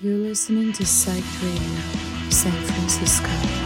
You're listening to Psych Radio, San Francisco.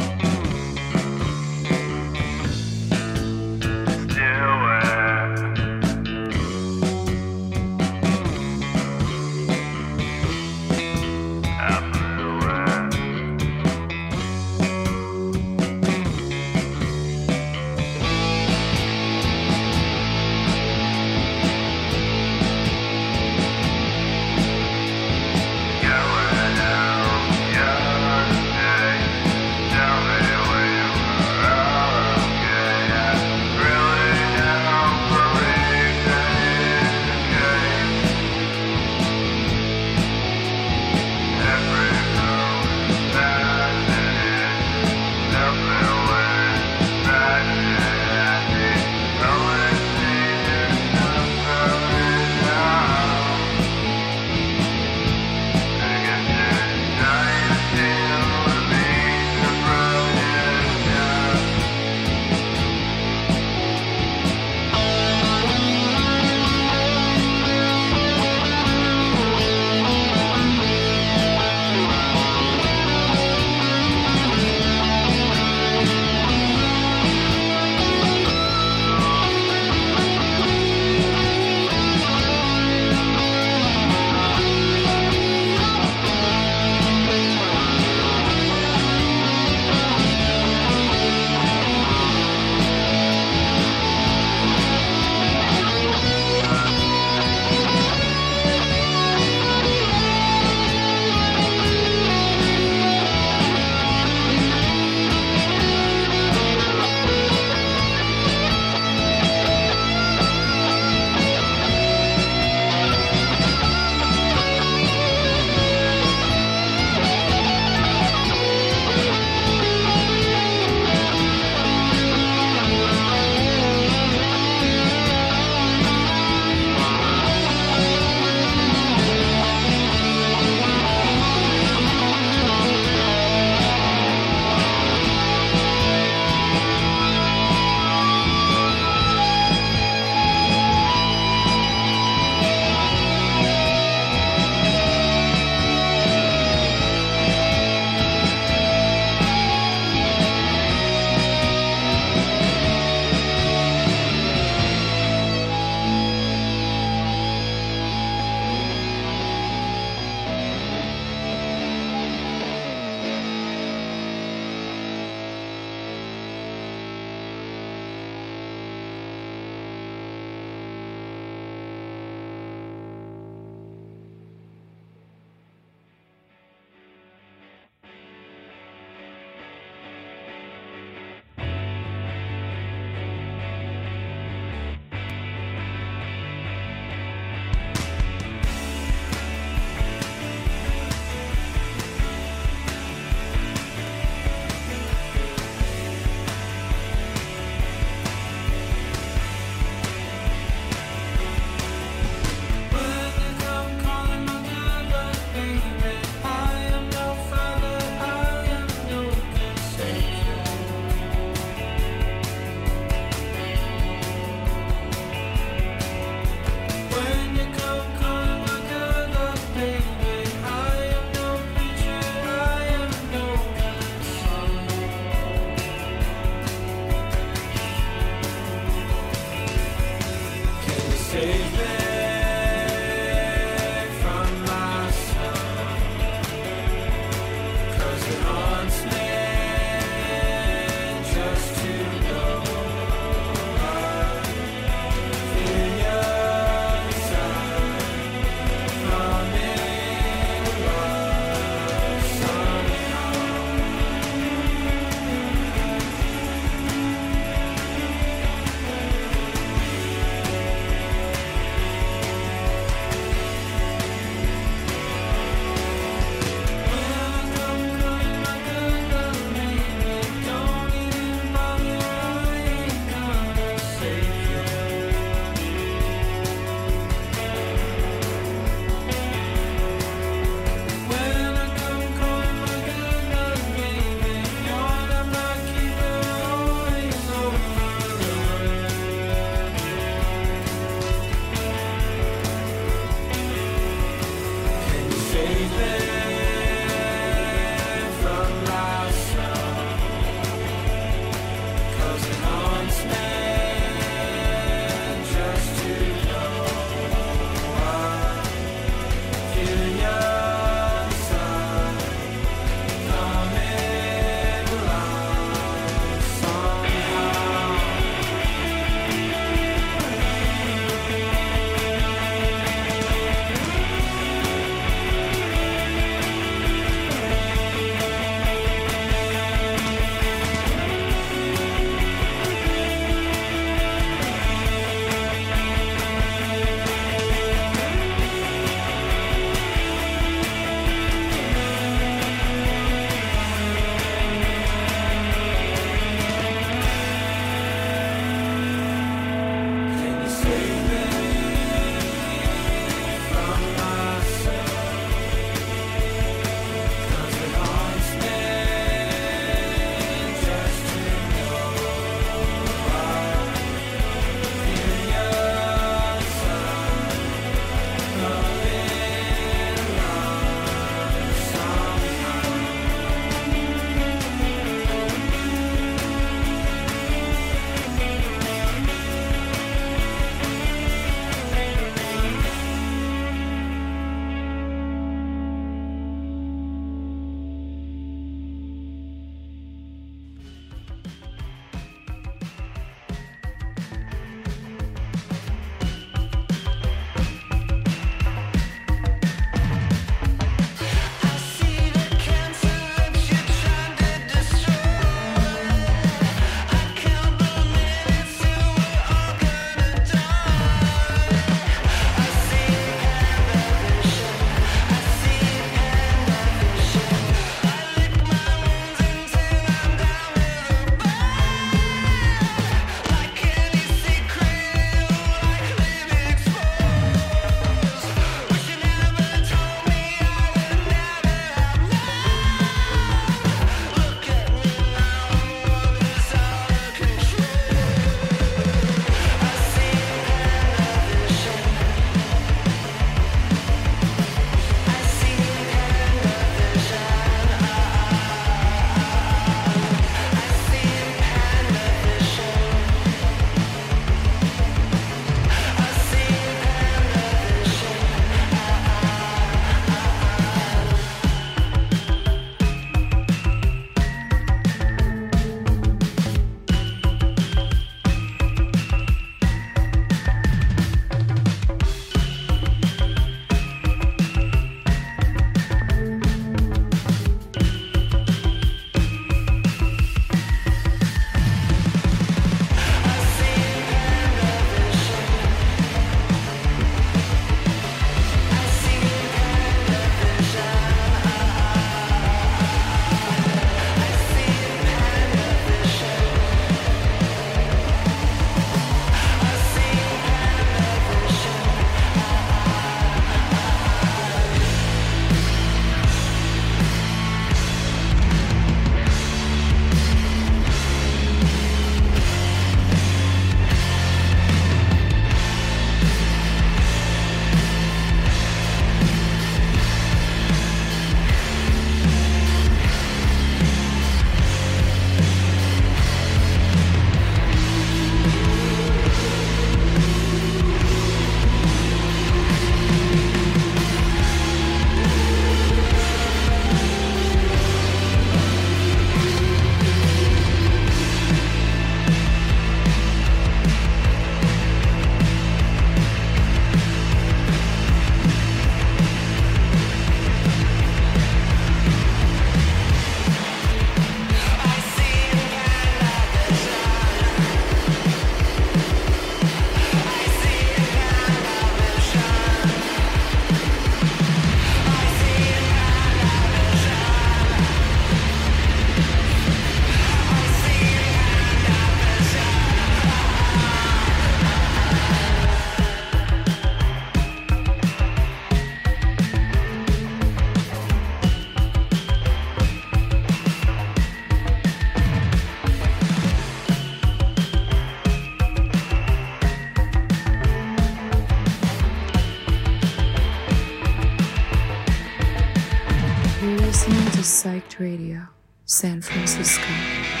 listening to Psyched Radio, San Francisco.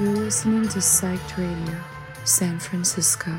You're listening to Psyched Radio, San Francisco.